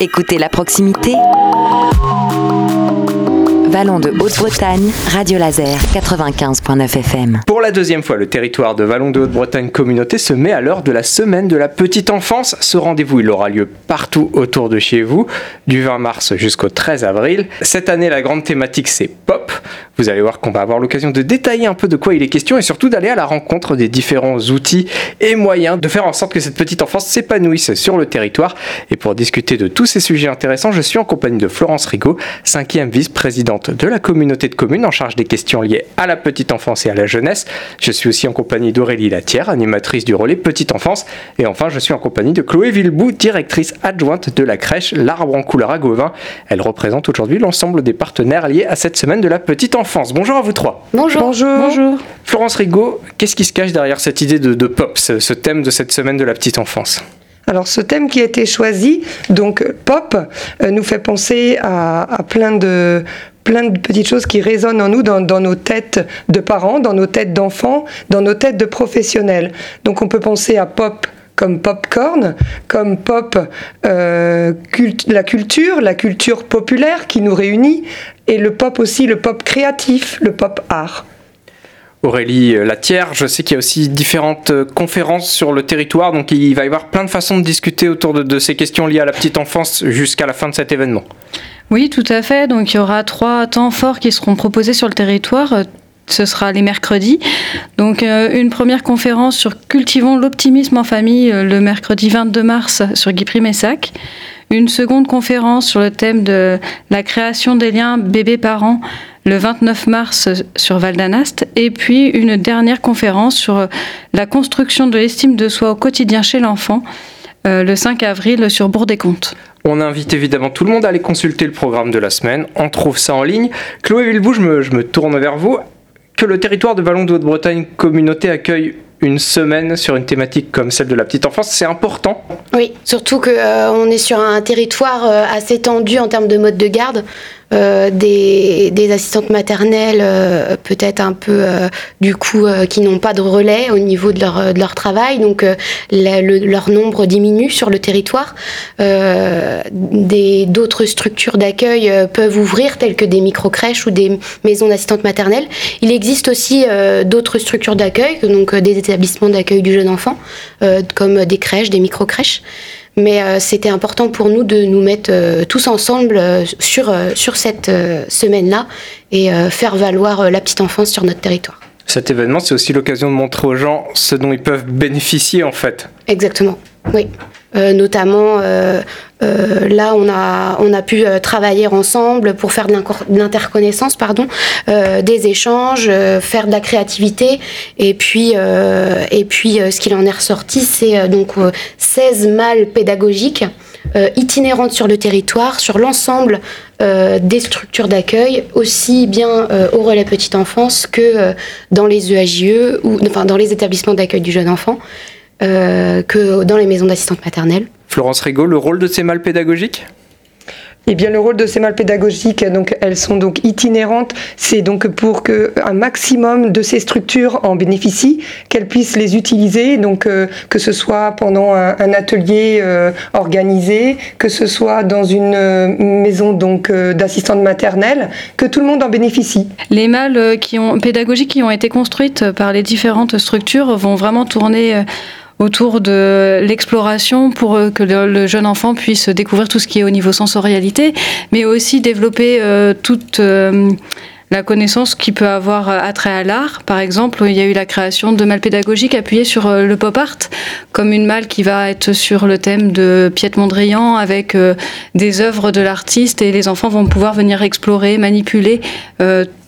Écoutez la proximité Vallon de Haute-Bretagne, Radio Laser 95.9 FM. Pour la deuxième fois, le territoire de Vallon de Haute-Bretagne Communauté se met à l'heure de la semaine de la petite enfance. Ce rendez-vous, il aura lieu partout autour de chez vous, du 20 mars jusqu'au 13 avril. Cette année, la grande thématique, c'est pop. Vous allez voir qu'on va avoir l'occasion de détailler un peu de quoi il est question et surtout d'aller à la rencontre des différents outils et moyens de faire en sorte que cette petite enfance s'épanouisse sur le territoire. Et pour discuter de tous ces sujets intéressants, je suis en compagnie de Florence Rigaud, cinquième vice-présidente de la communauté de communes en charge des questions liées à la petite enfance et à la jeunesse. Je suis aussi en compagnie d'Aurélie Latière, animatrice du relais Petite Enfance. Et enfin, je suis en compagnie de Chloé Villebout, directrice adjointe de la crèche L'Arbre en couleur à Gauvin. Elle représente aujourd'hui l'ensemble des partenaires liés à cette semaine de la petite enfance. Bonjour à vous trois. Bonjour. Bonjour. Florence Rigaud, qu'est-ce qui se cache derrière cette idée de, pop, ce thème de cette semaine de la petite enfance? Alors ce thème qui a été choisi, donc pop, euh, nous fait penser à, plein de plein de petites choses qui résonnent en nous dans, nos têtes de parents, dans nos têtes d'enfants, dans nos têtes de professionnels. Donc on peut penser à pop comme popcorn, comme pop euh, la culture, la culture populaire qui nous réunit, et le pop aussi, le pop créatif, le pop art. Aurélie Latière. Je sais qu'il y a aussi différentes euh, conférences sur le territoire, donc il va y avoir plein de façons de discuter autour de, ces questions liées à la petite enfance jusqu'à la fin de cet événement. Oui, tout à fait. Donc il y aura trois temps forts qui seront proposés sur le territoire. Ce sera les mercredis. Donc euh, une première conférence sur cultivons l'optimisme en famille euh, le mercredi 22 mars sur Guy Primessac. Une seconde conférence sur le thème de la création des liens bébé-parent le 29 mars sur Val d'Anast, et puis une dernière conférence sur la construction de l'estime de soi au quotidien chez l'enfant, euh, le 5 avril sur Bourg-des-Comptes. On invite évidemment tout le monde à aller consulter le programme de la semaine. On trouve ça en ligne. Chloé Villebou, je me, me tourne vers vous. Que le territoire de Vallon de Haute-Bretagne Communauté accueille une semaine sur une thématique comme celle de la petite enfance, c'est important. Oui, surtout qu'on euh, est sur un territoire euh, assez tendu en termes de mode de garde. Euh, des, assistantes maternelles euh, peut-être un peu euh, du coup qui n'ont pas de relais au niveau de leur, de leur travail, donc leur nombre diminue sur le territoire. D'autres structures d'accueil peuvent ouvrir, telles que des micro-crèches ou des maisons d'assistantes maternelles. Il existe aussi d'autres structures d'accueil, donc des établissements d'accueil du jeune enfant, comme des crèches, des micro-crèches. Mais euh, c'était important pour nous de nous mettre euh, tous ensemble euh, sur, sur cette semaine-là et faire valoir la petite enfance sur notre territoire. Cet événement, c'est aussi l'occasion de montrer aux gens ce dont ils peuvent bénéficier en fait. Exactement, oui. Euh, notamment, euh, euh, là, on a, on a pu travailler ensemble pour faire de l'interconnaissance, pardon, des échanges, faire de la créativité. Et puis, et puis ce qu'il en est ressorti, c'est donc 16 mâles pédagogiques itinérantes sur le territoire, sur l'ensemble des structures d'accueil, aussi bien au relais petite enfance que dans les EAJE, ou enfin dans les établissements d'accueil du jeune enfant. Euh, que dans les maisons d'assistantes maternelles. Florence Rigaud, le rôle de ces mâles pédagogiques? Eh bien, le rôle de ces mâles pédagogiques, donc elles sont donc itinérantes. C'est donc pour que un maximum de ces structures en bénéficient, qu'elles puissent les utiliser. Donc, euh, que ce soit pendant un, atelier euh, organisé, que ce soit dans une maison donc d'assistantes maternelles, que tout le monde en bénéficie. Les mâles qui ont pédagogiques qui ont été construites par les différentes structures vont vraiment tourner autour de l'exploration pour euh, que le, jeune enfant puisse découvrir tout ce qui est au niveau sensorialité, mais aussi développer euh, toute euh, la connaissance qui peut avoir attrait à l'art. Par exemple, il y a eu la création de malles pédagogiques appuyées sur le pop art, comme une malle qui va être sur le thème de Piet Mondrian avec des œuvres de l'artiste et les enfants vont pouvoir venir explorer, manipuler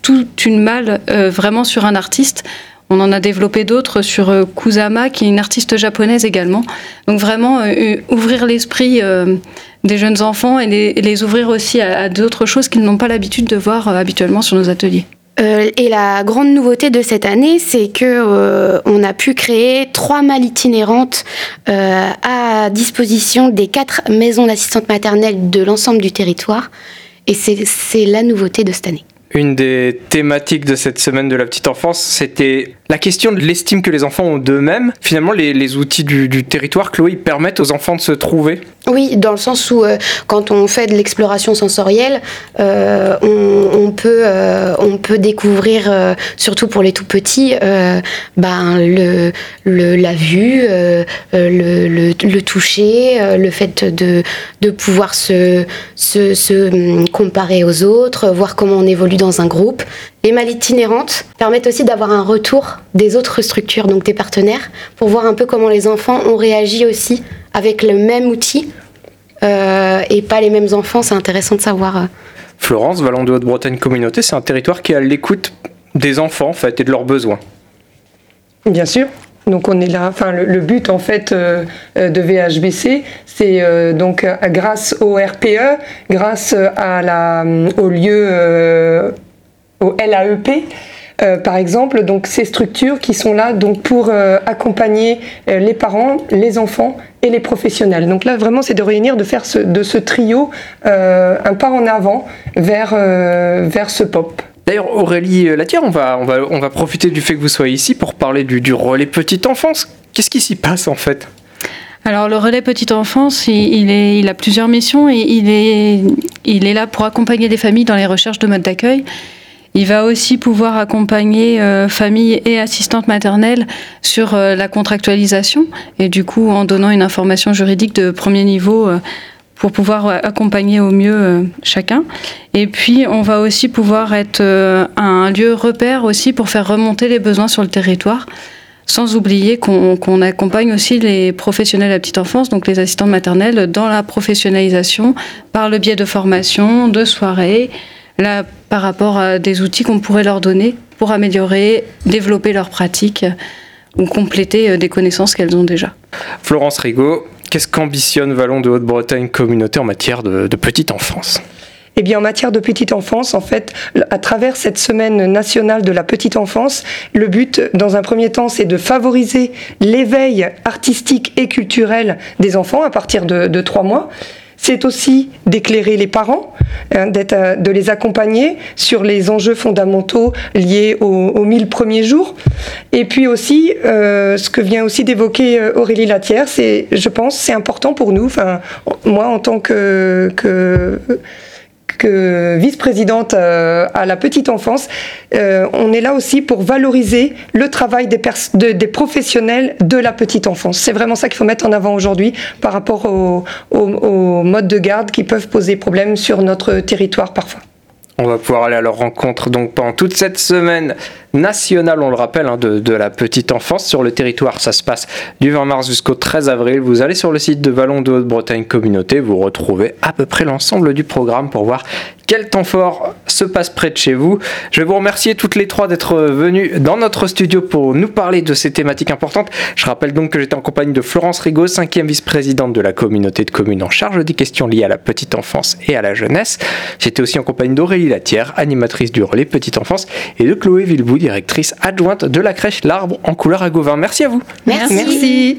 toute une malle vraiment sur un artiste on en a développé d'autres sur euh, Kusama, qui est une artiste japonaise également. Donc vraiment euh, ouvrir l'esprit euh, des jeunes enfants et les, ouvrir aussi à, d'autres choses qu'ils n'ont pas l'habitude de voir habituellement sur nos ateliers. et la grande nouveauté de cette année, c'est que on a pu créer trois malles itinérantes à disposition des quatre maisons d'assistantes maternelles de l'ensemble du territoire. Et c'est la nouveauté de cette année. Une des thématiques de cette semaine de la petite enfance, c'était la question de l'estime que les enfants ont d'eux-mêmes, finalement, les, outils du, territoire, Chloé, permettent aux enfants de se trouver Oui, dans le sens où euh, quand on fait de l'exploration sensorielle, euh, on, peut, euh, on peut découvrir, surtout pour les tout petits, ben, le, la vue, le, le, toucher, le fait de, de pouvoir se, se, se hum, comparer aux autres, voir comment on évolue dans un groupe. Les malles itinérantes permettent aussi d'avoir un retour des autres structures, donc des partenaires, pour voir un peu comment les enfants ont réagi aussi avec le même outil euh, et pas les mêmes enfants. C'est intéressant de savoir. Euh. Florence, Vallon de Haute-Bretagne Communauté, c'est un territoire qui est à l'écoute des enfants en fait et de leurs besoins. Bien sûr. Donc on est là. Enfin, le, but en fait euh, de VHBC, c'est donc grâce au RPE, grâce à la, au lieu au LAEP. Euh, par exemple, donc ces structures qui sont là donc pour euh, accompagner euh, les parents, les enfants et les professionnels. Donc là, vraiment, c'est de réunir, de faire de ce trio un pas en avant vers, vers ce pop. D'ailleurs, Aurélie Latière, on va, on, va, on va profiter du fait que vous soyez ici pour parler du, du relais petite enfance. Qu'est-ce qui s'y passe en fait? Alors le relais petite enfance, il, est, il a plusieurs missions et il est, il est là pour accompagner des familles dans les recherches de modes d'accueil il va aussi pouvoir accompagner euh, familles et assistantes maternelles sur euh, la contractualisation et du coup en donnant une information juridique de premier niveau euh, pour pouvoir accompagner au mieux chacun. Et puis on va aussi pouvoir être un lieu repère aussi pour faire remonter les besoins sur le territoire. Sans oublier qu'on accompagne aussi les professionnels à petite enfance, donc les assistantes maternelles, dans la professionnalisation par le biais de formations, de soirées, là, par rapport à des outils qu'on pourrait leur donner pour améliorer, développer leurs pratiques ou compléter euh, des connaissances qu'elles ont déjà. Florence Rigaud, qu'est-ce qu'ambitionne Vallon de Haute-Bretagne Communauté en matière de, petite enfance? Eh bien, en matière de petite enfance, en fait, à travers cette semaine nationale de la petite enfance, le but, dans un premier temps, c'est de favoriser l'éveil artistique et culturel des enfants à partir de trois mois c'est aussi d'éclairer les parents, hein, euh, de les accompagner sur les enjeux fondamentaux liés aux, mille premiers jours. Et puis aussi, euh, ce que vient aussi d'évoquer euh, Aurélie Latière, c'est, je pense, c'est important pour nous. Enfin, moi, en tant que que vice-présidente euh, à la petite enfance, euh, on est là aussi pour valoriser le travail des, des professionnels de la petite enfance. C'est vraiment ça qu'il faut mettre en avant aujourd'hui par rapport aux modes de garde qui peuvent poser problème sur notre territoire parfois. On va pouvoir aller à leur rencontre donc pendant toute cette semaine nationale, on le rappelle, hein, de, la petite enfance sur le territoire. Ça se passe du 20 mars jusqu'au 13 avril. Vous allez sur le site de Vallon de Haute-Bretagne Communauté, vous retrouvez à peu près l'ensemble du programme pour voir quel temps fort se passe près de chez vous. Je vais vous remercier toutes les trois d'être venues dans notre studio pour nous parler de ces thématiques importantes. Je rappelle donc que j'étais en compagnie de Florence Rigaud, cinquième vice-présidente de la communauté de communes en charge des questions liées à la petite enfance et à la jeunesse. J'étais aussi en compagnie d'Aurélie Latière, animatrice du relais petite enfance, et de Chloé Villebout, directrice adjointe de la crèche L'Arbre en couleur à Gauvin. Merci à vous. Merci.